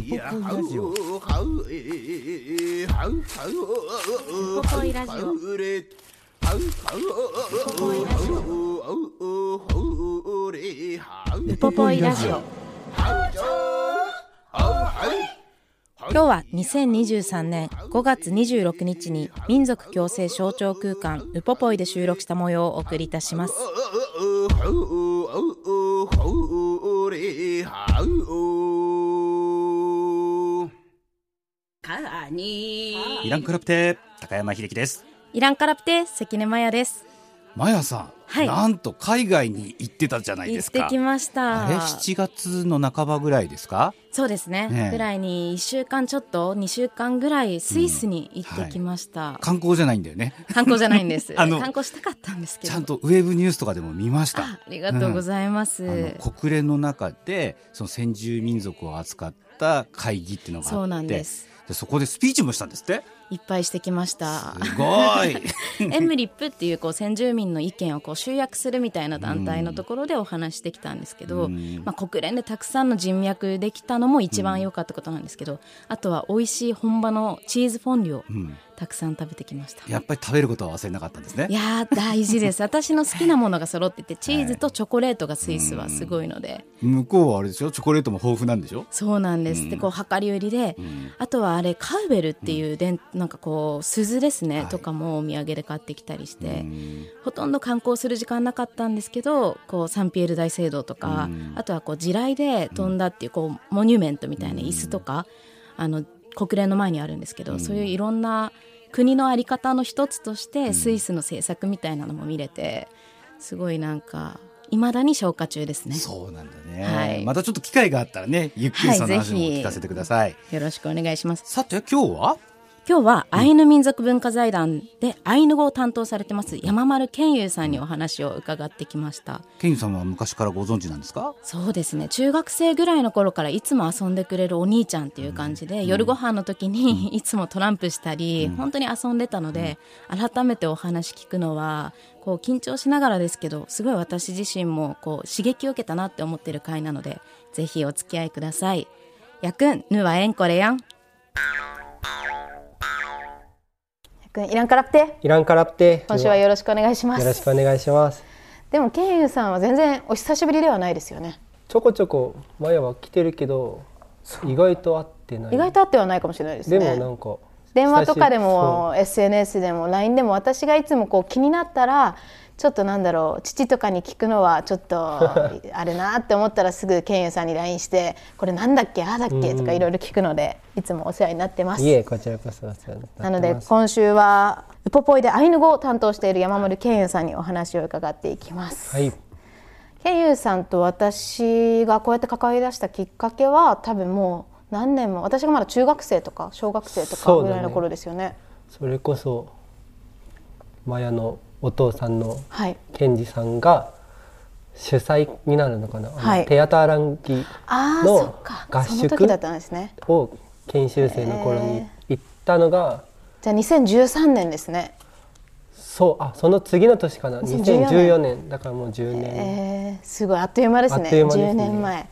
ウポポイラジオ。ウポポイラジオ。ウポポイラジオ。今日は2023年5月26日に民族共生象徴空間ウポポイで収録した模様をお送りいたしますイランクラプテ高山秀樹です。イランカラプテ関根マヤです。マヤさん、はい。なんと海外に行ってたじゃない行ですか。ってきました。あれ7月の半ばぐらいですか？そうですね。ねえ。ぐらいに1週間ちょっと2週間ぐらいスイスに行ってきました、観光じゃないんだよね。観光じゃないんです。あの観光したかったんですけど。ちゃんとウェブニュースとかでも見ました。あありがとうございます、あの国連の中でその先住民族を扱った会議っていうのがあって。そうなんですでそこでスピーチもしたんですって。いっぱいしてきました。すごい。エムリップっていうこう先住民の意見をこう集約するみたいな団体のところでお話してきたんですけど、うん。まあ、国連でたくさんの人脈できたのも一番良かったことなんですけど、あとは美味しい本場のチーズフォンデュをうん。たくさん食べてきました。やっぱり食べることは忘れなかったんですね。いやー大事です。私の好きなものが揃ってて チーズとチョコレートがスイスはすごいので、向こうはあれでしょチョコレートも豊富なんでしょ？そうなんです、うんでこう量り売りで、ん。あとはあれカウベルっていうでん、なんかこう鈴ですね、はい。とかもお土産で買ってきたりして、うん。ほとんど観光する時間なかったんですけどこうサンピエール大聖堂とか、うん。あとはこう地雷で飛んだっていうこうモニュメントみたいな椅子とか、あの国連の前にあるんですけど、そういういろんな国の在り方の一つとしてスイスの政策みたいなのも見れてすごいなんかいまだに消化中ですね。そうなんだね、はい。またちょっと機会があったらねゆっくりその話も聞かせてください、よろしくお願いします。さて今日は？今日はアイヌ民族文化財団でアイヌ語を担当されてます山丸健優さんにお話を伺ってきました。ケンユさんは昔からご存知なんですか？そうですね中学生ぐらいの頃からいつも遊んでくれるお兄ちゃんっていう感じで、夜ご飯の時に いつもトランプしたり、本当に遊んでたので、改めてお話聞くのはこう緊張しながらですけどすごい私自身もこう刺激を受けたなって思ってる回なのでぜひお付き合いください。やくんぬはえんこれやん。やくんいらんからって？イランカラプテ今週はよろしくお願いします。よろしくお願いします。でもケンユさんは全然お久しぶりではないですよね。ちょこちょこマヤは来てるけど意外と会ってない。意外と会ってはないかもしれないですね。でもなんか電話とかで久も SNS でも LINE でも私がいつもこう気になったらちょっとなんだろう父とかに聞くのはちょっと あれなって思ったらすぐケンユさんに LINE してこれなんだっけああだっけとかいろいろ聞くのでいつもお世話になってます。いえこちらこそなので今週はウポポイでアイヌ語を担当している山森健優さんにお話を伺っていきます。はい。ケンユさんと私がこうやって関わり出したきっかけは多分もう何年も私がまだ中学生とか小学生とかぐらいの頃ですよね。それこそマヤのお父さんのはい。ケンジさんが主催になるのかな、はいテアターランギの合宿だったんですね。を研修生の頃に行ったのが、じゃあ2013年ですね。そうあその次の年かな？2014 2014年だからもう10年、えー、すごいあっという間ですね。あっという間ですね10年前。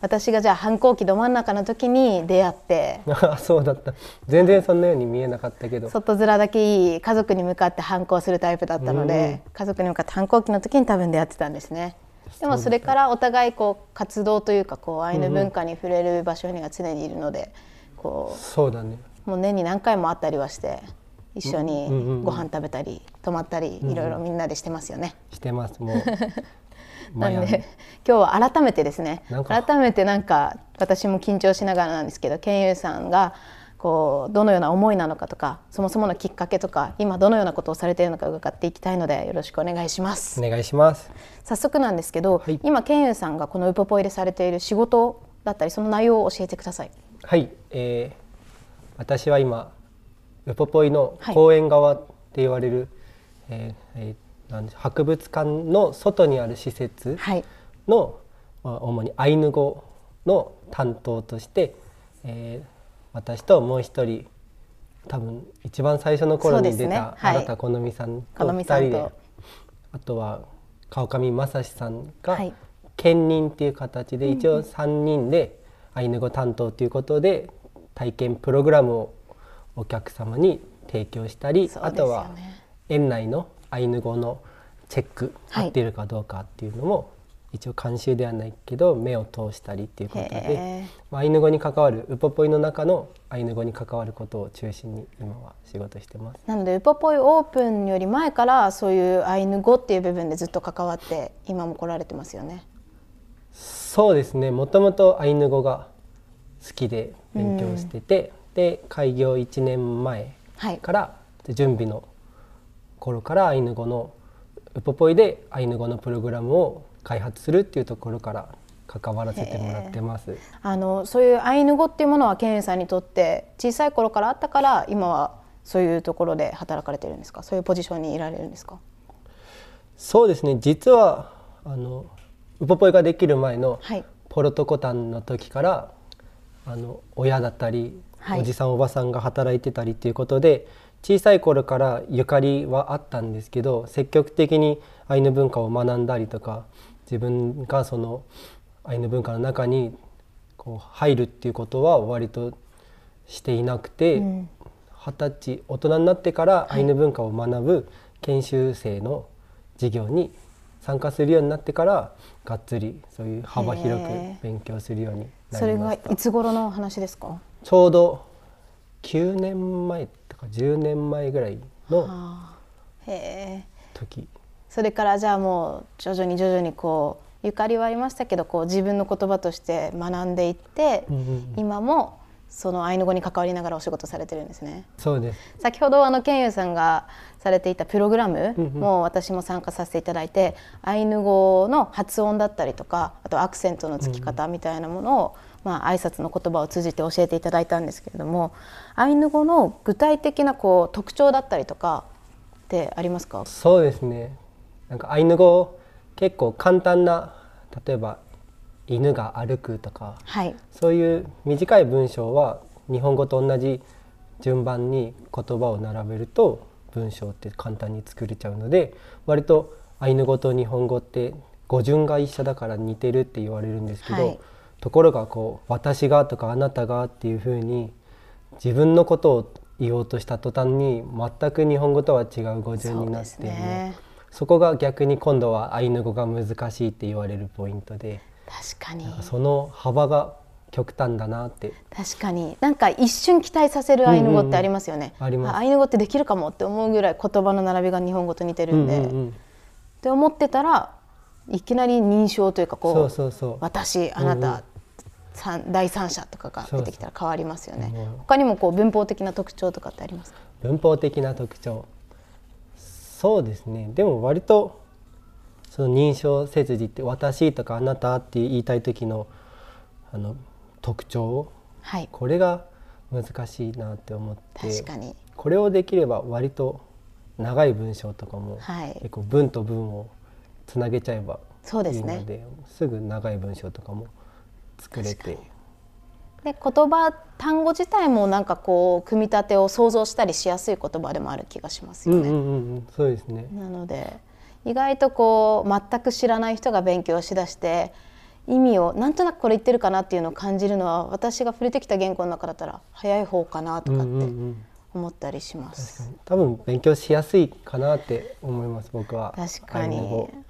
私がじゃあ反抗期ど真ん中の時に出会って。あ そうだった。全然そんなように見えなかったけど。外面だけいい家族に向かって反抗するタイプだったので、家族に向かって反抗期の時に多分出会ってたんですね。でもそれからお互いこう活動というかこうアイヌ文化に触れる場所には常にいるのでこそうだね。うもう年に何回も会ったりはして一緒にんご飯食べたり泊まったりいろいろみんなでしてますよね。してます。もうなんで 今日は改めてですね。改めてなんか私も緊張しながらなんですけどケンユーさんがこうどのような思いなのかとかそもそものきっかけとか今どのようなことをされているのか伺っていきたいのでよろしくお願いします。お願いします。早速なんですけど、はい。今ケンユーさんがこのウポポイでされている仕事だったりその内容を教えてください。はい、えー私は今ウポポイの公園側って言われる、えーえーなんで博物館の外にある施設はい。の、まあ主にアイヌ語の担当として、えー私ともう一人多分一番最初の頃に出たはい。新田好美さん好と。人で、あとは川上正史さんがはい。兼任っていう形で一応3人でアイヌ語担当ということで体験プログラムをお客様に提供したり、そうですよあとはね園内のアイヌ語のチェックはい。合っているかどうかっていうのも、一応監修ではないけど目を通したりっていうことへでえまあアイヌ語に関わるウポポイの中のアイヌ語に関わることを中心に今は仕事してます。なのでウポポイオープンより前からそういうアイヌ語っていう部分でずっと関わって今も来られてますよね。そうですね。もともとアイヌ語が好きで勉強してて、で開業1年前はい。から準備の頃からアイヌ語のウポポイでアイヌ語のプログラムを開発するっていうところから関わらせてもらってます。あのそういうアイヌ語っていうものはケンユさんにとって小さい頃からあったから今はそういうところで働かれてるんですか？そういうポジションにいられるんですか？そうですね。実はあのウポポイができる前のはい。ポロトコタンの時からあの親だったり、はい。おじさんおばさんが働いてたりっていうことで小さい頃からゆかりはあったんですけど積極的にアイヌ文化を学んだりとか自分がそのアイヌ文化の中にこう入るっていうことは割としていなくてうん二十、歳大人になってからアイヌ文化を学ぶ研修生の授業に参加するようになってからがっつりそういう幅広く勉強するようになそれがりました。いつ頃の話ですか？ちょうど9年前とか10年前ぐらいの時。それからじゃあもう徐々に徐々にこうゆかりはありましたけどこう自分の言葉として学んでいって、うんうんうん。今もそのアイヌ語に関わりながらお仕事されてるんですね。そうです。先ほどあのケンユさんがされていたプログラムうんうん。も私も参加させていただいて、アイヌ語の発音だったりとかあとアクセントのつき方みたいなものを、まあ挨拶の言葉を通じて教えていただいたんですけれどもアイヌ語の具体的なこう特徴だったりとかってありますか？そうですね。なんかアイヌ語結構簡単な例えば犬が歩くとかはい。そういう短い文章は日本語と同じ順番に言葉を並べると文章って簡単に作れちゃうので割とアイヌ語と日本語って語順が一緒だから似てるって言われるんですけど、はいところがこう「私が」とか「あなたが」っていうふうに自分のことを言おうとした途端に全く日本語とは違う語順になってそうですね。そこが逆に今度はアイヌ語が難しいって言われるポイントで確かに。その幅が極端だなって。確かに。なんか一瞬期待させるアイヌ語ってありますよね、うんうんあります。アイヌ語ってできるかもって思うぐらい言葉の並びが日本語と似てるんで、うんうんうん。って思ってたらいきなり認証というかこう私あなた、うんうん。三第三者とかが出てきたら変わりますよね。そう。そう他にもこう文法的な特徴とかってありますか？文法的な特徴。そうですね。でも割とその認証切字って「私」とか「あなた」って言いたい時のあの特徴はい。これが難しいなって思って確かに。これをできれば割と長い文章とかもはい。結構文と文をつなげちゃえばそうですね。いいのですぐ長い文章とかも作れて。で言葉単語自体もなんかこう組み立てを想像したりしやすい言葉でもある気がしますよね、うんうんうんうんそうですね。なので意外とこう全く知らない人が勉強しだして意味をなんとなくこれ言ってるかなっていうのを感じるのは私が触れてきた言語の中だったら早い方かなとかっうんうんうてん思ったりします。多分勉強しやすいかなって思います僕は。確かに。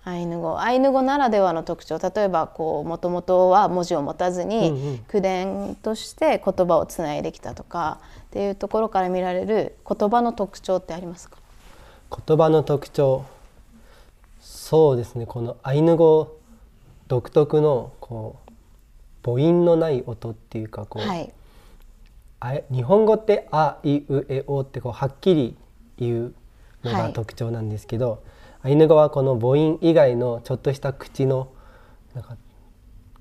アイヌ語。アイヌ語。ならではの特徴。例えばこうもともとは文字を持たずに、うんうん。口伝として言葉をつないできたとかっていうところから見られる言葉の特徴ってありますか？言葉の特徴。そうですね。このアイヌ語独特のこう母音のない音っていうかこう、はい日本語って「あいうえお」ってこうはっきり言うのはい。が特徴なんですけど、アイヌ語はこの母音以外のちょっとした口のなんか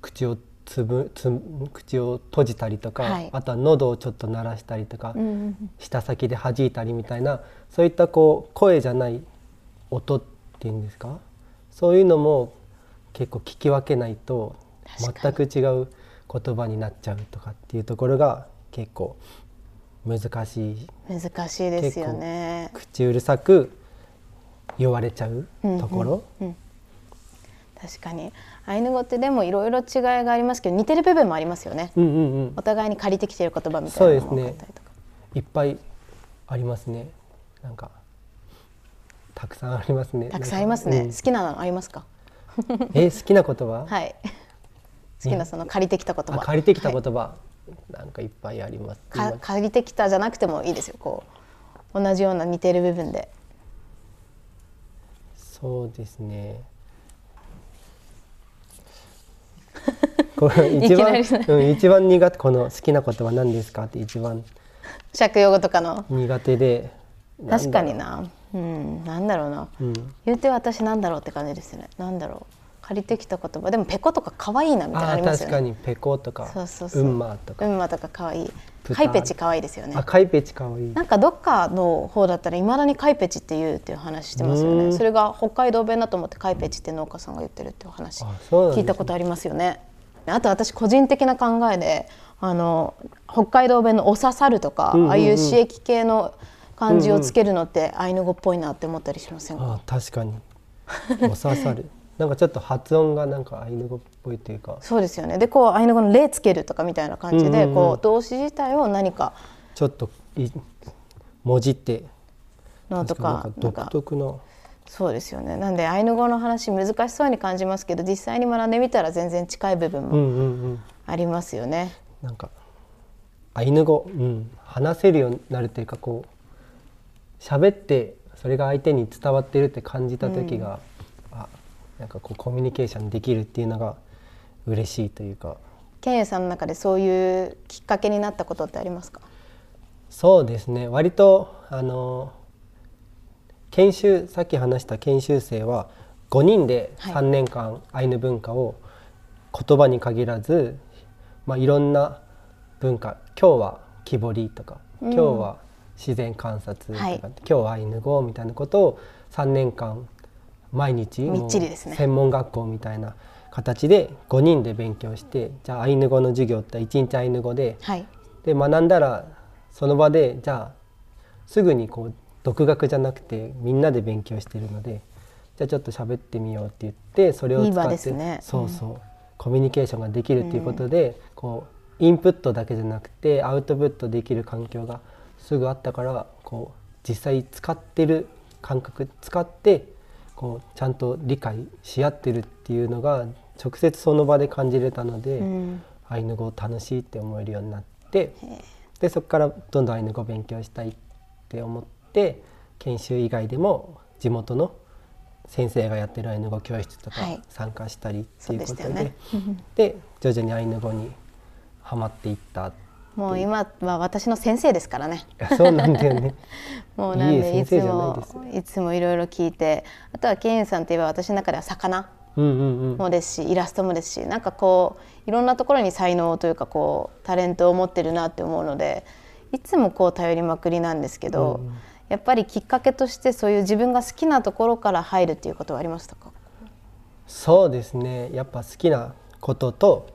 口をつぶつ口を閉じたりとか、はい。あとは喉をちょっと鳴らしたりとか、うん舌先で弾いたりみたいなそういったこう声じゃない音っていうんですか？そういうのも結構聞き分けないと全く違う言葉になっちゃうとかっていうところが結構難しい難しいですよね。口うるさく言われちゃうところ、確かにアイヌ語ってでもいろいろ違いがありますけど似てる部分もありますよね。うんうんうんお互いに借りてきてる言葉みたいなのも多かったりとか。いっぱいありますねなんかたくさんありますねたくさんありますね。うん好きなのありますか？え好きな言葉、はい。好きなその借りてきた言葉。あ借りてきたはい言葉、なんかいっぱいありますか借りてきたじゃなくてもいいですよ。こう同じような似てる部分で。そうですね これ一番うん、一番苦手この好きな言葉何ですかって一番借用語とかの。苦手で確かにな。うん、なんだろうな。う、うん、言うて私なんだろうって感じですよね。なんだろう。借りてきた言葉でもペコとか可愛いなみたいなのありますよね。確かにペコとかそうそうそう。ウンマーとか、うんまとか可愛い。カイペチ可愛いですよねあ。カイペチかわいいなんかどっかの方だったらいまだにカイペチって言うっていう話してますよね。うんそれが北海道弁だと思ってカイペチって農家さんが言ってるっていう話聞いたことありますよね。あと私個人的な考えであの北海道弁の「お刺さる」とか、ああいう刺激系の漢字をつけるのってアイヌ語っぽいなって思ったりしませんか、あ確かにお刺さる なんかちょっと発音がなんかアイヌ語っぽいというか。そうですよね。でこうアイヌ語の「例つける」とかみたいな感じで、うん。うんうんこう動詞自体を何か。ちょっとい文字って。のとか独特なそうですよね。なんでアイヌ語の話難しそうに感じますけど実際に学んでみたら全然近い部分もうんうんうん。ありますよね。なんかアイヌ語、うん、話せるようになるというかこう喋ってそれが相手に伝わってるって感じた時が、あなんかこうコミュニケーションできるっていうのが嬉しいというか。ケンユさんの中でそういうきっかけになったことってありますか？そうですね。割とあの研修さっき話した研修生は5人ではい。3年間アイヌ文化を言葉に限らず、まあ、いろんな文化今日は木彫りとか今日は自然観察とか、はい。今日はアイヌ語みたいなことを3年間毎日みっちりですね。専門学校みたいな形で5人で勉強してじゃあアイヌ語の授業って1日アイヌ語ではい。で学んだらその場でじゃあすぐにこう独学じゃなくてみんなで勉強してるのでじゃあちょっと喋ってみようって言ってそれを使ってそうそう、コミュニケーションができるっていうことで、こうインプットだけじゃなくてアウトプットできる環境がすぐあったからこう実際使ってる感覚使ってこうちゃんと理解し合ってるっていうのが直接その場で感じれたので。うん。アイヌ語楽しいって思えるようになってでそこからどんどんアイヌ語勉強したいって思って研修以外でも地元の先生がやってるアイヌ語教室とかはい。参加したりっていうことで,、そうでね。で徐々にアイヌ語にはまっていったもう今は私の先生ですからね。そうなんだよね。もうなんでいつもいつもいろいろ聞いてあとはケンユさんといえば私の中では魚。うんうんうん。もですしイラストもですしなんかこういろんなところに才能というかこうタレントを持ってるなって思うのでいつもこう頼りまくりなんですけど、うん。やっぱりきっかけとしてそういう自分が好きなところから入るっていうことはありましたか？そうですね。やっぱ好きなことと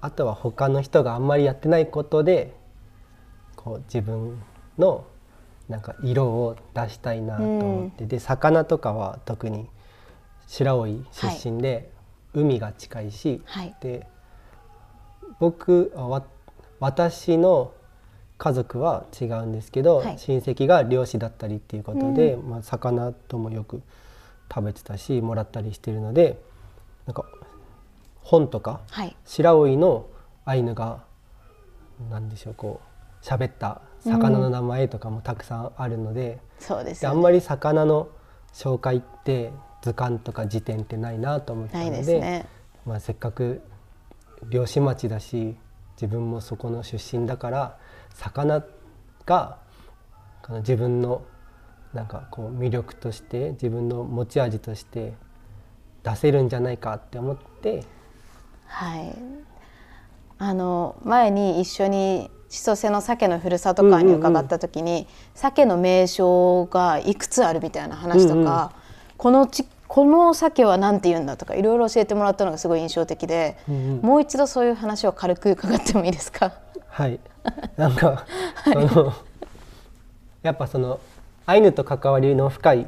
あとは他の人があんまりやってないことでこう自分のなんか色を出したいなと思って、で魚とかは特に白老出身で、海が近いし、はい。で僕あわ私の家族は違うんですけど、はい。親戚が漁師だったりっていうことで、まあ、魚ともよく食べてたしもらったりしてるのでなんか本とかはい。白老のアイヌが何でしょうこう喋った魚の名前とかもたくさんあるので,、そうですよね。であんまり魚の紹介って図鑑とか辞典ってないなと思ったのでね。まあ、せっかく漁師町だし自分もそこの出身だから魚が自分のなんかこう魅力として自分の持ち味として出せるんじゃないかって思ってはい。あの前に一緒に千歳の鮭のふるさと館に伺った時に、鮭の名称がいくつあるみたいな話とか、うんうん、このちこの鮭は何て言うんだとかいろいろ教えてもらったのがすごい印象的で、うんうん、もう一度そういう話を軽く伺ってもいいですか？はい。なんか、はい、あのやっぱそのアイヌと関わりの深い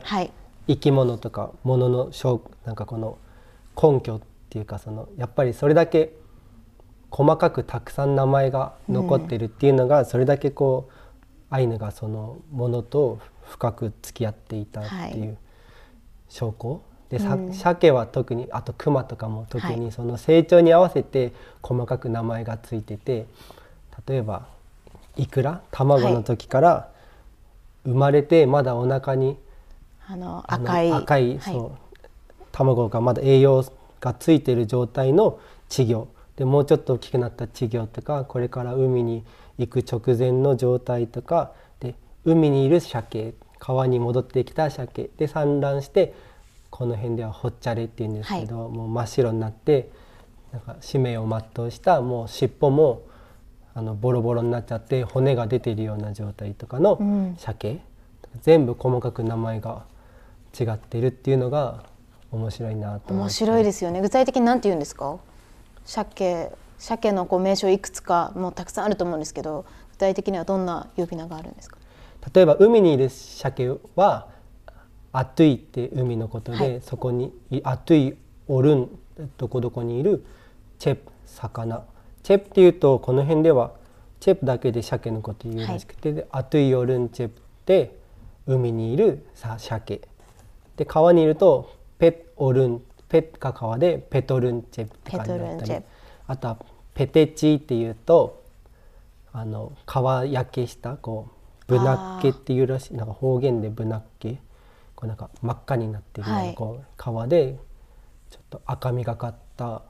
生き物とかもののなんかこの根拠っていうかそのやっぱりそれだけ細かくたくさん名前が残ってるっていうのが、それだけこうアイヌがそのものと深く付き合っていたっていう証拠、で、うん、鮭は特にあとクマとかも特にその成長に合わせて細かく名前がついてて例えばイクラ卵の時から生まれてまだお腹にあの赤い。赤い、そう。卵がまだ栄養がついてる状態の稚魚。でもうちょっと大きくなった稚魚とかこれから海に行く直前の状態とかで海にいる鮭川に戻ってきた鮭で産卵してこの辺ではほっちゃれっていうんですけど、はい、もう真っ白になってなんか使命を全うしたもう尻尾もあのボロボロになっちゃって骨が出てるような状態とかの鮭、うん、全部細かく名前が違ってるっていうのが面白いなと面白いですよね。具体的に何て言うんですか？鮭鮭のこう名称いくつかもうたくさんあると思うんですけど具体的にはどんな呼び名があるんですか？例えば海にいる鮭はアトゥイって海のことで、はい、そこにアトゥイオルンどこどこにいるチェプ魚。チェプっていうとこの辺ではチェプだけで鮭のこと言うらしくて、はい、アトゥイオルンチェプって海にいるさ鮭。で川にいるとオルンペッが川でペトルンチェって感じだったり。あとはペテチっていうとあの川焼けしたこうブナッケっていうらしいなんか方言でブナッケこうなんか真っ赤になってる、はい、こう川でちょっと赤みがかった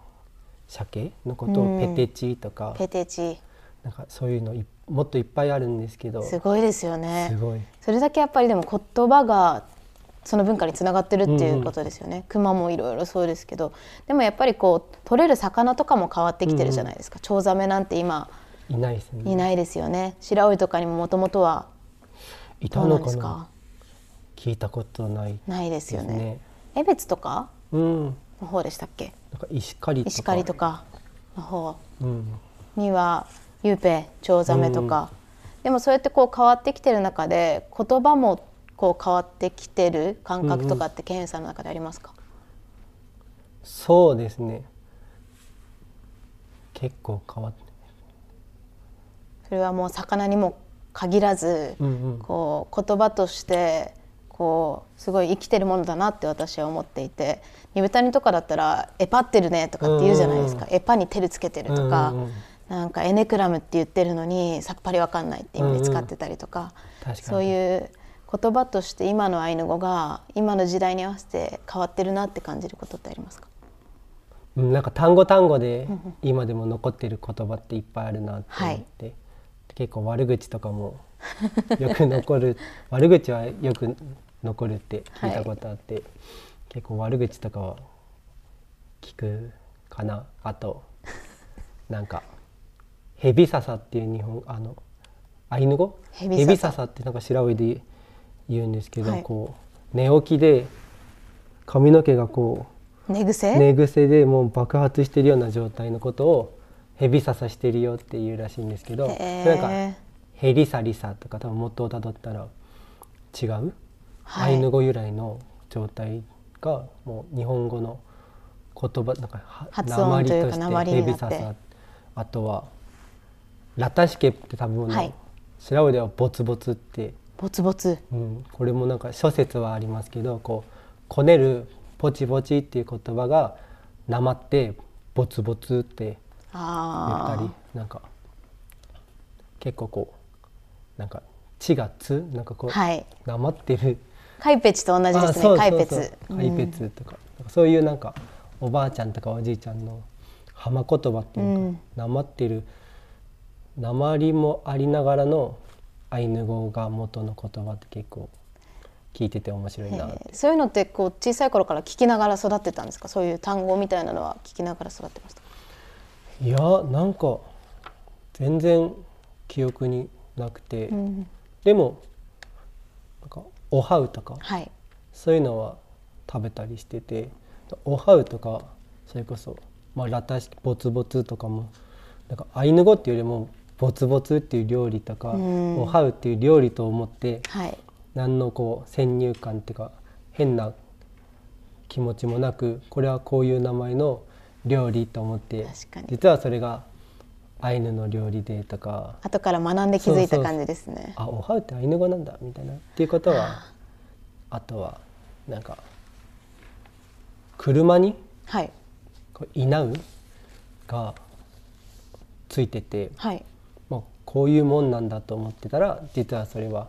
鮭のことをペテチとか、ペテチ。なんかそういうのもっといっぱいあるんですけど。すごいですよね。すごい。それだけやっぱりでも言葉がその文化につながってるっていうことですよね、うん、熊もいろいろそうですけど。でもやっぱりこう取れる魚とかも変わってきてるじゃないですか、うん、チョウザメなんて今いないですね。いないですよね。白老とかにももともとはいたのかな？聞いたことない、ね、ないですよね。江別とかの方でしたっけ？なんか石狩とか。石狩とかの方。には、うん、ユーペチョウザメとか、でもそうやってこう変わってきてる中で言葉もこう変わってきてる感覚とかってケンさんの中でありますか、うんうん、そうですね。結構変わって。それはもう魚にも限らず、うんうん、こう言葉としてこうすごい生きてるものだなって私は思っていて煮豚煮とかだったら「エパってるね」とかって言うじゃないですか「うんうん、エパに手つけてる」とか、うんうん、なんか「エネクラム」って言ってるのにさっぱりわかんないって意味で使ってたりとか、うんうん、そういう言葉として今のアイヌ語が今の時代に合わせて変わってるなって感じることってありますか？なんか単語単語で今でも残ってる言葉っていっぱいあるなって思って、はい、結構悪口とかもよく残る 悪口はよく残るって聞いたことあって、はい、結構悪口とかは聞くかな。あとなんか「ヘビササ」っていう日本あのアイヌ語？ヘビササ。ってなんか白老で言うんですけど、はい、こう寝起きで髪の毛がこう寝癖？寝癖でもう爆発してるような状態のことをヘビササしてるよっていうらしいんですけどなんかヘリサリサとか多分元をたどったら違う、はい、アイヌ語由来の状態がもう日本語の言葉なんか鉛としてヘビササあとはラタシケって多分、はい、白老ではボツボツってボツボツ、うん、これもなんか諸説はありますけどこうこねるポチポチっていう言葉がなまってボツボツって言ったりなんか結構こうなんか「血がつ」なんかこう、はい、なまってる。カイペチと同じですねカイペツ。カイペツとか。うん、そういうなんかおばあちゃんとかおじいちゃんの浜言葉っていうか、うん、なまってる。なまりもありながらのアイヌ語が元の言葉って結構聞いてて面白いなそういうのってこう小さい頃から聞きながら育ってたんですか？そういう単語みたいなのは聞きながら育ってました？いやなんか全然記憶になくて、うん。でもなんかおはうとかはい。そういうのは食べたりしてて。おはうとかそれこそ、まあ、ラタシボツボツとかもなんかアイヌ語っていうよりもボツボツっていう料理とか、うん。おはうっていう料理と思ってはい。何のこう先入観っていうか変な気持ちもなくこれはこういう名前の料理と思って実はそれがアイヌの料理でとか。後から学んで気づいた感じですね。あおはうってアイヌ語なんだみたいなっていうことはあとはなんか車にはい。こう「いなう」がついてて、はい。まあ、こういうもんなんだと思ってたら実はそれは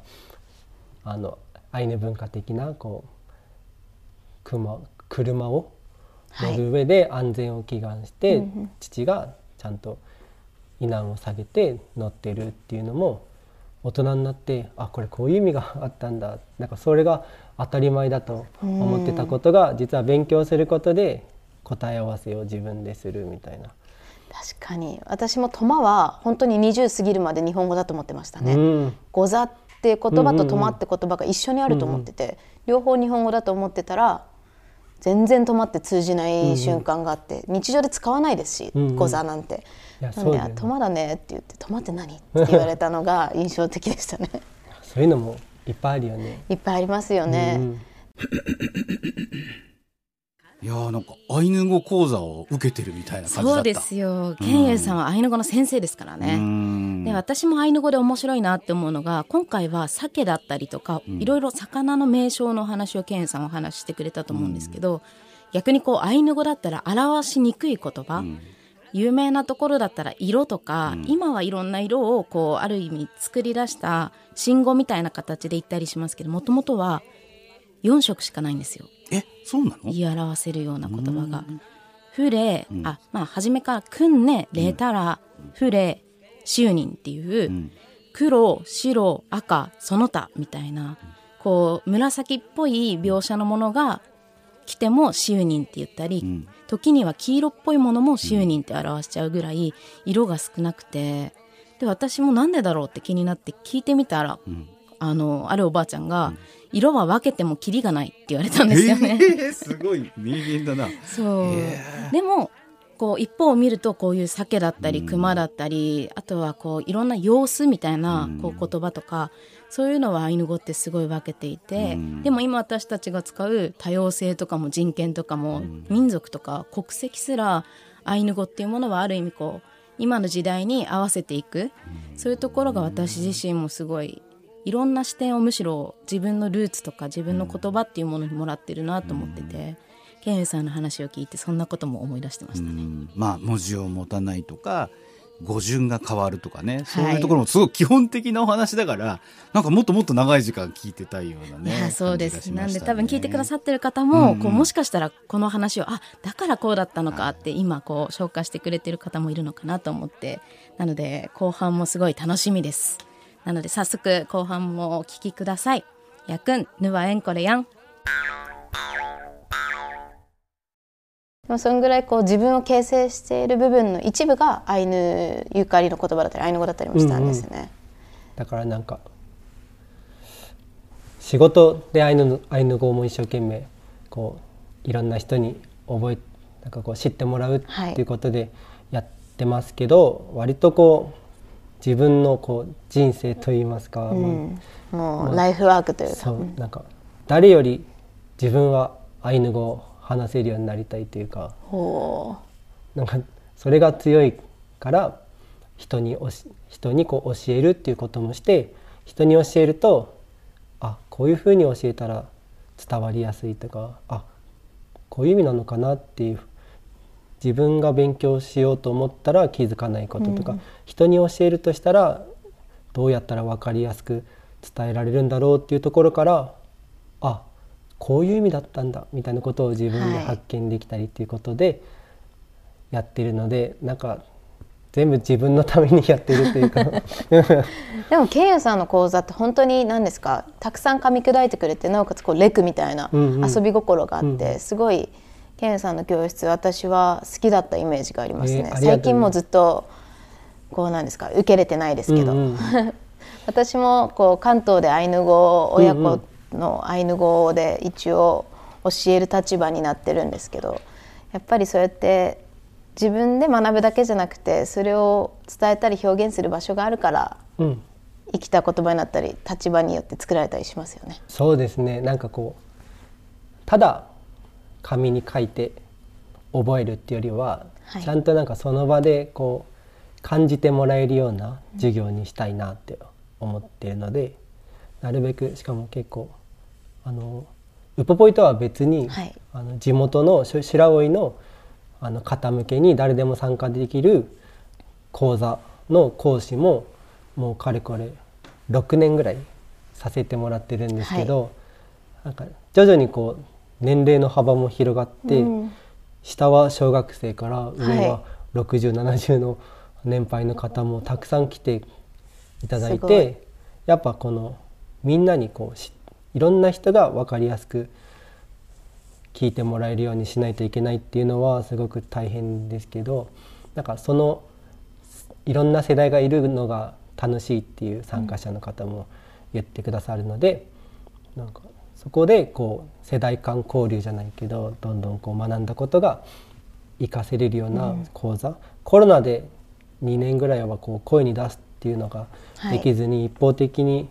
あのアイヌ文化的なこう車車を乗る上で安全を祈願して、うんうん。父がちゃんと避難を下げて乗ってるっていうのも大人になってあこれこういう意味があったんだ。なんかそれが当たり前だと思ってたことが実は勉強することで答え合わせを自分でするみたいな。確かに。私もトマは本当に20過ぎるまで日本語だと思ってましたね、うん。ござって言葉とトマって言葉が一緒にあると思ってて、両方日本語だと思ってたら全然トマって通じない瞬間があって、日常で使わないですし、うんうん。ござなんて。いやなんでそうだよ。ねって言ってトマって何？って言われたのが印象的でしたね。そういうのもいっぱいあるよね。いっぱいありますよね。うんいやーなんかアイヌ語講座を受けてるみたいな感じだった。そうですよ。ケンユさんはアイヌ語の先生ですからうね、ん。で私もアイヌ語で面白いなって思うのが今回は鮭だったりとか、いろいろ魚の名称のお話をケンさんお話ししてくれたと思うんですけど、逆にこうアイヌ語だったら表しにくい言葉、有名なところだったら色とか、今はいろんな色をこうある意味作り出した信号みたいな形で言ったりしますけどもともとは4色しかないんですよえそうなの？言い表せるような言葉が。フレ、あまあ初めからクンネレータラ、フレシューニンっていう、ん。黒白赤その他みたいなこう紫っぽい描写のものが来てもシューニンって言ったり、ん。時には黄色っぽいものもシューニンって表しちゃうぐらい色が少なくてで私もなんでだろうって気になって聞いてみたら、あのあるおばあちゃんが、色は分けてもキリがないって言われたんですよね。えーすごい。名言だな。そう、でもこう一方を見るとこういう鮭だったり熊だったり、あとはこういろんな様子みたいなこう言葉とか、そういうのはアイヌ語ってすごい分けていて、でも今私たちが使う多様性とかも人権とかも、民族とか国籍すらアイヌ語っていうものはある意味こう今の時代に合わせていく、そういうところが私自身もすごいいろんな視点をむしろ自分のルーツとか自分の言葉っていうものにもらってるなと思ってて、ケンユさんの話を聞いてそんなことも思い出してましたね。うん。まあ文字を持たないとか語順が変わるとかね、そういうところもすごい基本的なお話だからなんかもっともっと長い時間聞いてたいようないねやそうです、なんで多分聞いてくださってる方も、うん。うんこうもしかしたらこの話をあだからこうだったのかって今こう紹介してくれてる方もいるのかなと思ってなので後半もすごい楽しみですなので早速後半もお聞きください。やくんぬわえんこれやん。でもそんぐらいこう自分を形成している部分の一部がアイヌゆかりの言葉だったりアイヌ語だったりもしたんですね。だからなんか仕事でアイヌのアイヌ語も一生懸命こういろんな人に覚えなんかこう知ってもらうっていうことでやってますけど、割とこう自分のこう人生といいますか、うん、もうライフワークというか、そうなんか誰より自分はアイヌ語を話せるようになりたいというかほなんかそれが強いから人におし人にこう教えるっていうこともして人に教えるとあこういうふうに教えたら伝わりやすいとかあこういう意味なのかなっていう自分が勉強しようと思ったら気づかないこととか、人に教えるとしたらどうやったら分かりやすく伝えられるんだろうっていうところからあこういう意味だったんだみたいなことを自分ではい発見できたりっていうことでやってるので、なんか全部自分のためにやってるというか。う でもケンユさんの講座って本当に何ですか？たくさん噛み砕いてくれてなおかつこうレクみたいなうんうん。遊び心があって、うん。すごいケンさんの教室私は好きだったイメージがありますね、えー最近もずっとこうなんですか受けれてないですけど、うんうん。私もこう関東でアイヌ語を親子のアイヌ語で一応教える立場になってるんですけどやっぱりそうやって自分で学ぶだけじゃなくてそれを伝えたり表現する場所があるからうん。生きた言葉になったり立場によって作られたりしますよね。そうですね。なんかこうただ紙に書いて覚えるっていうよりは、はい。ちゃんとなんかその場でこう感じてもらえるような授業にしたいなって思っているので、なるべくしかも結構あのウポポイとは別に、はい。あの地元のし白老のあの方向けに誰でも参加できる講座の講師ももうかれこれ6年ぐらいさせてもらってるんですけど、なんか徐々にこう年齢の幅も広がって、うん。下は小学生から上はは6070の年配の方もたくさん来ていただいてやっぱこのみんなにこうしいろんな人が分かりやすく聞いてもらえるようにしないといけないっていうのはすごく大変ですけどなんかそのいろんな世代がいるのが楽しいっていう参加者の方も言ってくださるので、なんかそこでこう世代間交流じゃないけどどんどんこう学んだことが活かせれるような講座、コロナで2年ぐらいはこう声に出すっていうのができずに、一方的に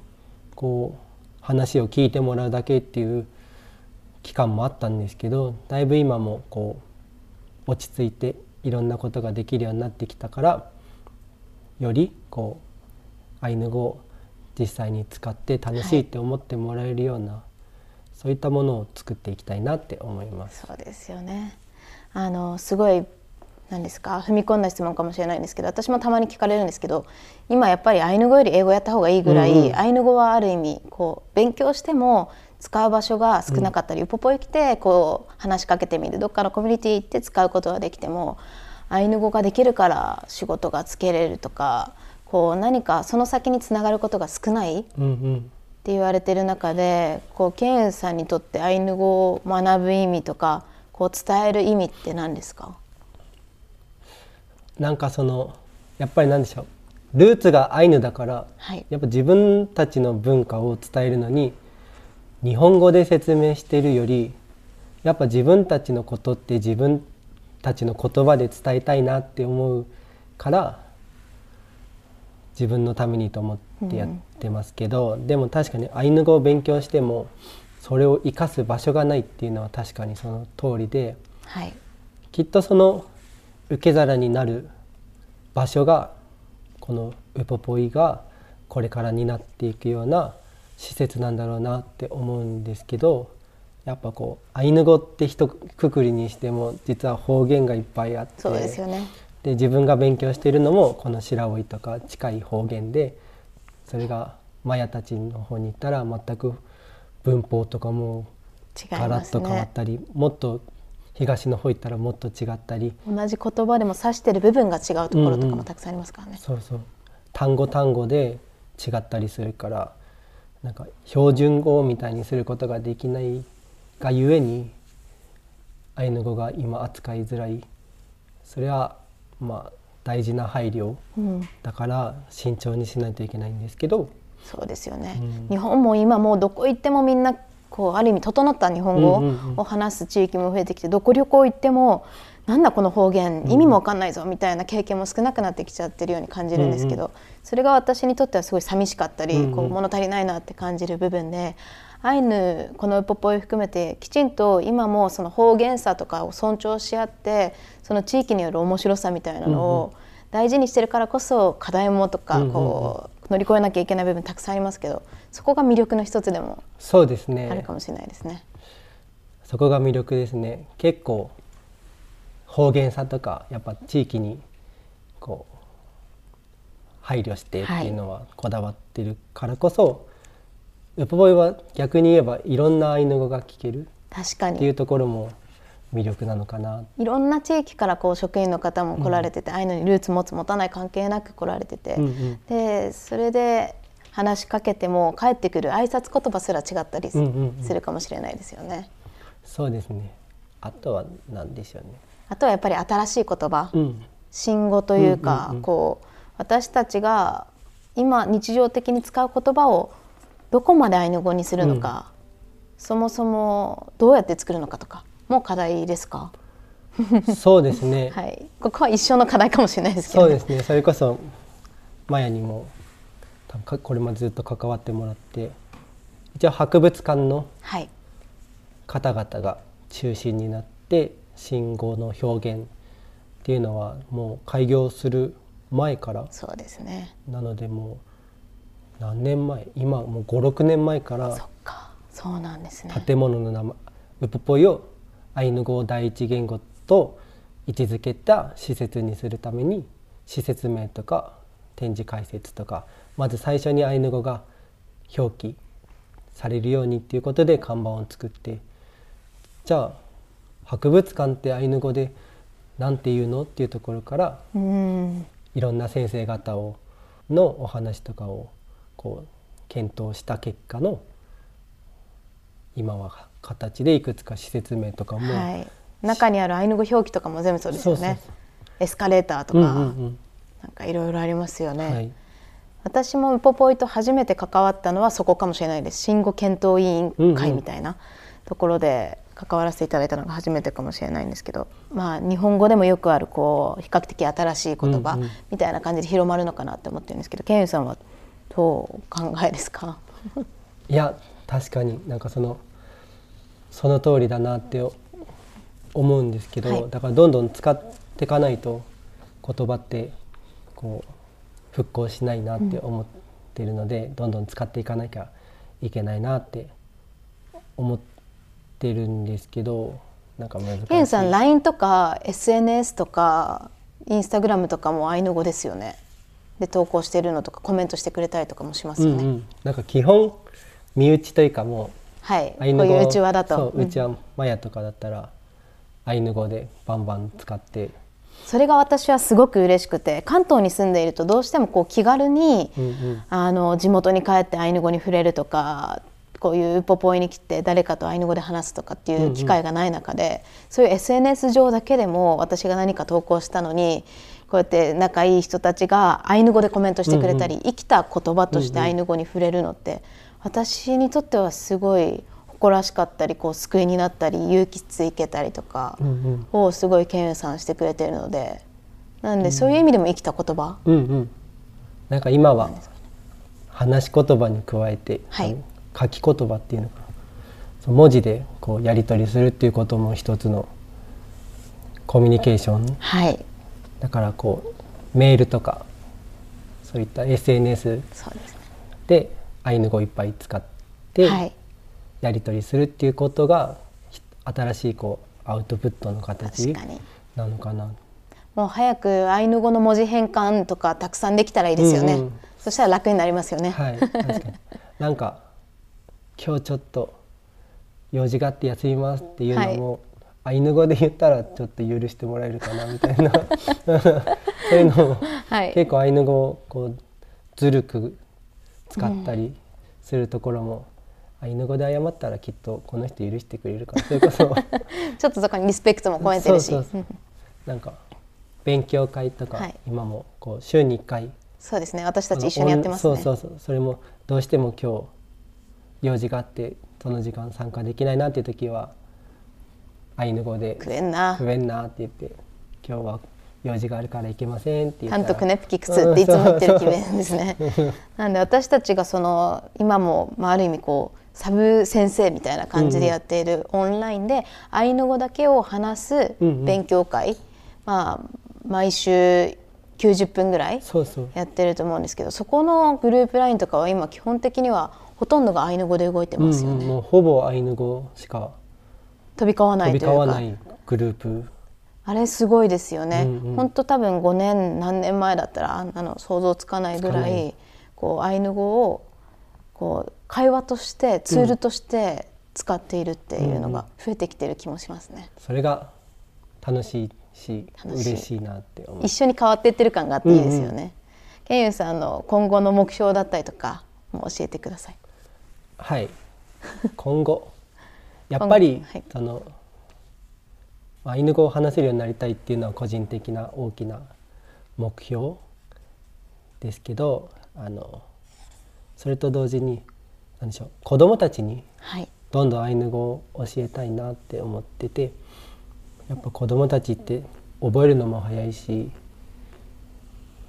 こう話を聞いてもらうだけっていう期間もあったんですけどだいぶ今もこう落ち着いていろんなことができるようになってきたからよりこうアイヌ語を実際に使って楽しいって思ってもらえるような、そういったものを作っていきたいなって思います。そうですよね。あのすごい何ですか踏み込んだ質問かもしれないんですけど私もたまに聞かれるんですけど今やっぱりアイヌ語より英語やった方がいいぐらい、うんうん。アイヌ語はある意味こう勉強しても使う場所が少なかったり、ウポポイ来てこう話しかけてみる。どっかのコミュニティ行って使うことはできてもアイヌ語ができるから仕事がつけれるとかこう何かその先につながることが少ない。っうんうんて言われてる中でこうケンさんにとってアイヌ語を学ぶ意味とかこう伝える意味って何ですか？なんかそのやっぱりなんでしょう。ルーツがアイヌだから、はい。やっぱ自分たちの文化を伝えるのに日本語で説明してるよりやっぱ自分たちのことって自分たちの言葉で伝えたいなって思うから自分のためにと思ってやってますけど、でも確かにアイヌ語を勉強してもそれを生かす場所がないっていうのは確かにその通りで。はいきっとその受け皿になる場所がこのウポポイがこれから担っていくような施設なんだろうなって思うんですけどやっぱこうアイヌ語って一括りにしても実は方言がいっぱいあってそうですよねで自分が勉強しているのもこの白老とか近い方言でそれがマヤたちの方に行ったら全く文法とかもガラッと変わっねたり、もっと東の方行ったらもっと違ったり。同じ言葉でも指してる部分が違うところとうんうんかもたくさんありますからね、そうそう。単語単語で違ったりするからなんか標準語みたいにすることができないがゆえにアイヌ語が今扱いづらい。それはまあ大事な配慮うん。だから慎重にしないといけないんですけど。そうですよね、うん。日本も今もうどこ行ってもみんなこうある意味整った日本語を話す地域も増えてきてどこ旅行行ってもなんだこの方言意味もわかんないぞみたいな経験も少なくなってきちゃってるように感じるんですけど、それが私にとってはすごい寂しかったり、こう物足りないなって感じる部分でアイヌこのウポポイ含めてきちんと今もその方言さとかを尊重し合ってその地域による面白さみたいなのを大事にしてるからこそ課題もとかこう乗り越えなきゃいけない部分たくさんありますけどそこが魅力の一つでもそうですあるねかもしれないですね。そこが魅力ですね。結構方言さとかやっぱ地域にこう配慮してっていうのはこだわってるからこそ、ウポボイは逆に言えばいろんなアイヌ語が聞ける確かに。っていうところも魅力なのかな。いろんな地域からこう職員の方も来られてて、アイヌにルーツ持つ持たない関係なく来られてて、うんうん。でそれで話しかけても帰ってくる挨拶言葉すら違ったりするかもしれないですよね。そうですね。あとは何でしょうね。あとはやっぱり新しい言葉、うん。新語というか、うんうんうん。こう私たちが今日常的に使う言葉をどこまでアイヌ語にするのか、そもそもどうやって作るのかとかも課題ですか？そうですね。はい、ここは一生の課題かもしれないですけど、ね。そうですね。それこそマヤにもこれまでずっと関わってもらって、一応博物館のはい、方々が中心になって信号の表現っていうのはもう開業する前からそうですね。なのでもう何年前？今もう56年前からそっか、そうなんですね。建物の名前ウポポイをアイヌ語を第一言語と位置づけた施設にするために施設名とか展示解説とかまず最初にアイヌ語が表記されるようにっていうことで看板を作ってじゃあ博物館ってアイヌ語で何て言うの？っていうところからうん、いろんな先生方をのお話とかをこう検討した結果の今は形でいくつか施設名とかも、はい。中にあるアイヌ語表記とかも全部そうですよね。エスカレーターとか、うんうんなんかいろいろありますよね。うんはい私もウポポイと初めて関わったのはそこかもしれないです信号検討委員会みたいなところで関わらせていただいたのが初めてかもしれないんですけど、まあ、日本語でもよくあるこう比較的新しい言葉うんうんみたいな感じで広まるのかなって思ってるんですけどケンユさんはどうお考えですか？いや確かになんかそのその通りだなって思うんですけど、はい。だからどんどん使っていかないと言葉ってこう復興しないなって思ってるので、どんどん使っていかなきゃいけないなって思ってるんですけどなんか難しい。ケンユさん LINE とか SNS とかインスタグラムとかもアイヌ語ですよねで投稿してるのとかコメントしてくれたりとかもしますよね、うんうん、なんか基本身内というかもうはい。こういううちわだと。そううちわマヤとかだったらアイヌ語でバンバン使って、それが私はすごく嬉しくて関東に住んでいるとどうしてもこう気軽に、うんうん。あの地元に帰ってアイヌ語に触れるとかこういうウポポイに来て誰かとアイヌ語で話すとかっていう機会がない中で、そういう SNS 上だけでも私が何か投稿したのにこうやって仲いい人たちがアイヌ語でコメントしてくれたり、生きた言葉としてアイヌ語に触れるのって、私にとってはすごい誇らしかったりこう救いになったり勇気つけたりとか。うんうん。をすごいケンユさんしてくれてるのでなんでそういう意味でも生きた言葉、うんうん、なんか今は話し言葉に加えて、はい。書き言葉っていうのか文字でこうやり取りするっていうことも一つのコミュニケーションはいだからこうメールとかそういった SNS でアイヌ語をいっぱい使ってはい。やり取りするっていうことがひ新しいこうアウトプットの形なのかな。もう早くアイヌ語の文字変換とかたくさんできたらいいですよね、うんうん。そしたら楽になりますよね、はい、確かに。なんか今日ちょっと用事があって休みますっていうのも、アイヌ語で言ったらちょっと許してもらえるかなみたいな。そういうのも、はい。結構アイヌ語をこうずるく使ったりするところも、アイヌ語で謝ったらきっとこの人許してくれるからそれこそ ちょっとそこにリスペクトも込めてるし。なんか勉強会とか、はい。今もこう週に1回。そうですね。私たち一緒にやってますね。そうそうそう。それもどうしても今日用事があってその時間参加できないなっていう時はアイヌ語でくれんな「不便な」って言って「今日は用事があるから行けません」って言ったら監督ねプキクスっていつも言ってる気分ですね。なんで私たちがその今も、まあ、ある意味こうサブ先生みたいな感じでやっているオンラインでアイヌ語だけを話すうんうん。勉強会、まあ毎週90分ぐらいやってると思うんですけどそこのグループラインとかは今基本的にはほとんどがアイヌ語で動いてますよね。うんうんもうほぼアイヌ語しか飛び交わな飛びいというか。交わないグループ。あれすごいですよね。うんうん。本当多分5年何年前だったらあんなの想像つかないぐらいい。こうアイヌ語をこう会話としてツールとして使っているっていうのが増えてきてる気もしますね。それが楽しいし嬉しいなって一緒に変わっていってる感があっていいですよね。ケンユさんの今後の目標だったりとかも教えてください。はい。今後やっぱり、はい。そのアイヌ語を話せるようになりたいっていうのは個人的な大きな目標ですけどあのそれと同時に何でしょう子どもたちにはい。どんどんアイヌ語を教えたいなって思っててやっぱ子どもたちって覚えるのも早いし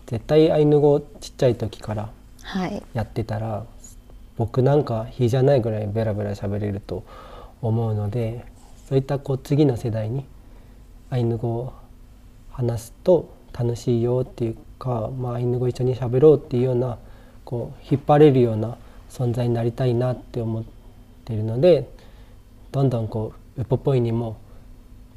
絶対アイヌ語をちっちゃい時からはい。やってたら僕なんか比じゃないぐらいベラベラ喋れると思うのでそういったこう次の世代にアイヌ語を話すと楽しいよっていうか、まあ、アイヌ語一緒に喋ろうっていうようなこう引っ張れるような存在になりたいなって思ってるのでどんどんこうウポポイにも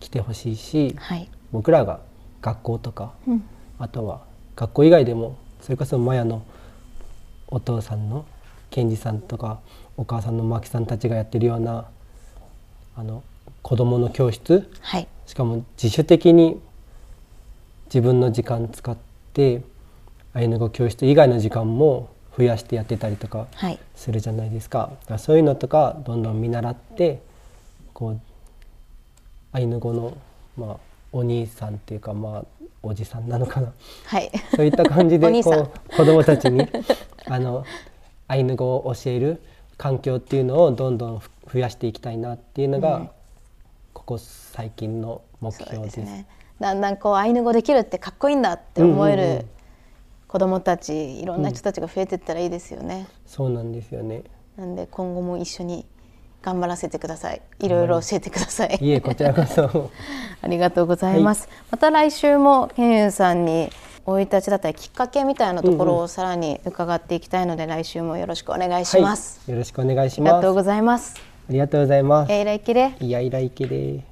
来てほしいしはい。僕らが学校とかうん。あとは学校以外でもそれこそマヤのお父さんのケンジさんとかお母さんのマキさんたちがやってるようなあの子どもの教室？はい。しかも自主的に自分の時間使ってアイヌ語教室以外の時間も増やしてやってたりとかはい。するじゃないですか。だからそういうのとかどんどん見習ってこうアイヌ語のまあお兄さんっていうかまあおじさんなのかな。はい。そういった感じで こう子どもたちにあのアイヌ語を教える環境っていうのをどんどん増やしていきたいなっていうのが、うん。ここ最近の目標です。ですね。だんだんこうアイヌ語できるってかっこいいんだって思えるうんうんうん。子どもたちいろんな人たちが増えていったらいいですよね、そうなんですよね。なんで今後も一緒に頑張らせてください。いろいろ教えてください。い。えこちらこそ。ありがとうございます、また来週もケンユンさんに生い立ちだったりきっかけみたいなところをさらに伺っていきたいので、来週もよろしくお願いします、はい、よろしくお願いしありがとうます。ございます。ありがとうございます。えいらいきれいやいらいけで。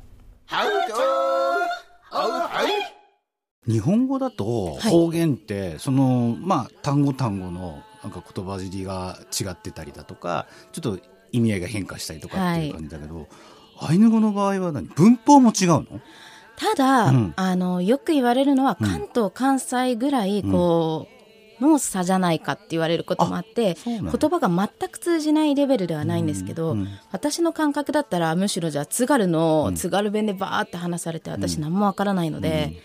日本語だとはい。方言ってそのまあ単語単語のなんか言葉尻が違ってたりだとかちょっと意味合いが変化したりとかっていう感じだけど、アイヌ語の場合は何？文法も違うの？ただ、うん。あのよく言われるのはうん。関東、関西ぐらいこう、の差じゃないかって言われることもあって言葉が全く通じないレベルではないんですけど、うんうん。私の感覚だったらむしろじゃあ津軽の津軽弁でバーって話されて私何もわからないので、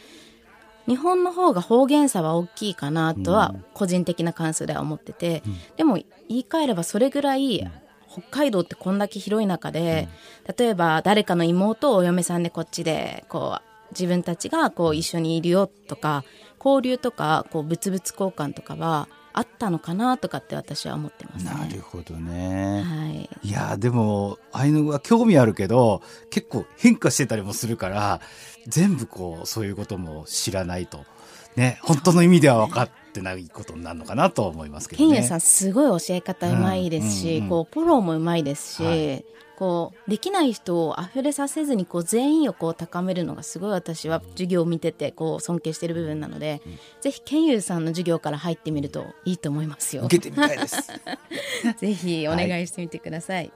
日本の方が方言差は大きいかなとは個人的な感想では思ってて、でも言い換えればそれぐらい北海道ってこんだけ広い中で、例えば誰かの妹をお嫁さんでこっちでこう自分たちがこう一緒にいるよとか交流とかこう物々交換とかはあったのかなとかって私は思ってますね。なるほどね。はいいやーでもアイヌ語は興味あるけど結構変化してたりもするから全部こうそういうことも知らないとね本当の意味では分かってないことになるのかなと思いますけどね。ケンヤさんすごい教え方うまいですし、うんうんこうフォローもうまいですし、はいこうできない人を溢れさせずにこう全員をこう高めるのがすごい私は授業を見ててこう尊敬してる部分なので、ぜひケンユーさんの授業から入ってみるといいと思いますよ。受けてみたいです。ぜひお願いしてみてください。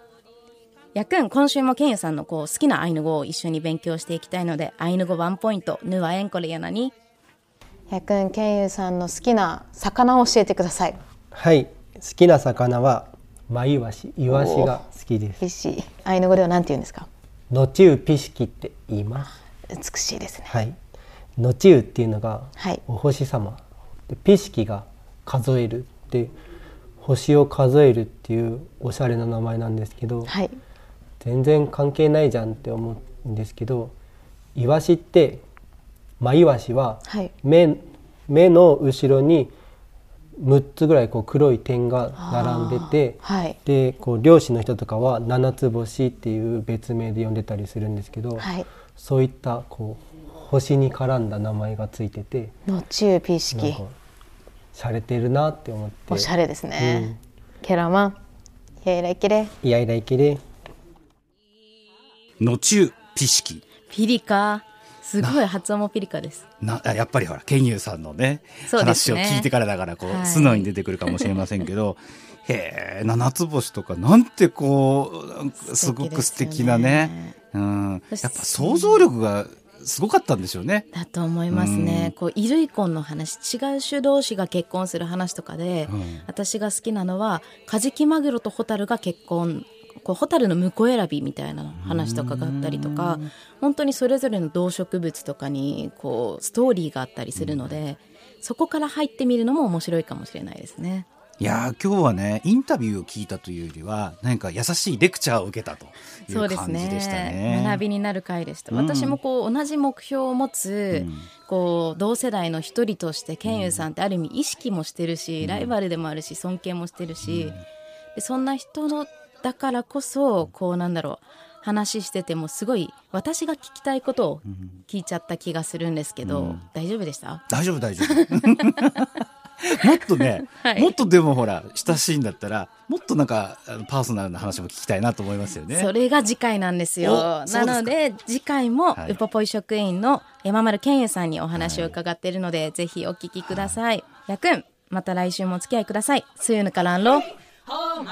やくん今週もケンユーさんのこう好きなアイヌ語を一緒に勉強していきたいのでアイヌ語ワンポイントヌワエンコレヤナにやくんけんゆうさんの好きな魚を教えてください。はい、好きな魚はマイワシ、イワシが好きです。美味しいアイヌ語では何て言うんですか？ノチウピシキって言います。美しいですね。はい。ノチウっていうのがはい。お星様、でピシキが数える。で星を数えるっていうおしゃれな名前なんですけど、はい。全然関係ないじゃんって思うんですけど、イワシってマイワシははい。目目の後ろに6つぐらいこう黒い点が並んでて、はい。でこう漁師の人とかは七つ星っていう別名で呼んでたりするんですけど、はい。そういったこう星に絡んだ名前がついててのちゅうピー式なんか洒落てるなって思って。おしゃれですね、ケラマン。イエイライケレ。いやいらいけでのちゅピシキピリカすごい発音もピリカです。なあやっぱりほらケンユーさんのねね。話を聞いてからだからこう、はい。素直に出てくるかもしれませんけど へえ七つ星とかなんてこうすごく素敵なね。うん、やっぱ想像力がすごかったんでしょうね。だと思いますね。こう、イルイコンの話、違う種同士が結婚する話とかで、うん。私が好きなのは、カジキマグロとホタルが結婚、こうホタルの婿選びみたいな話とかがあったりとか本当にそれぞれの動植物とかにこうストーリーがあったりするので、そこから入ってみるのも面白いかもしれないですね。いやー今日はねインタビューを聞いたというよりは何か優しいレクチャーを受けたという感じでしたね。学びになる回でした、私もこう同じ目標を持つ、こう同世代の一人としてケンユさんってある意味意識もしてるし、ライバルでもあるし尊敬もしてるし、でそんな人のだからこそこうなんだろう話しててもすごい私が聞きたいことを聞いちゃった気がするんですけど、大丈夫でした？大丈夫大丈夫 もっとね、はいもっとでもほら親しいんだったらもっとなんかパーソナルな話も聞きたいなと思いますよね。それが次回なんですよ。なので次回もはいウポポイ職員の山丸健也さんにお話を伺っているので、ぜひお聞きください。やくん、また来週もお付き合いください。スユヌカランロ。Home,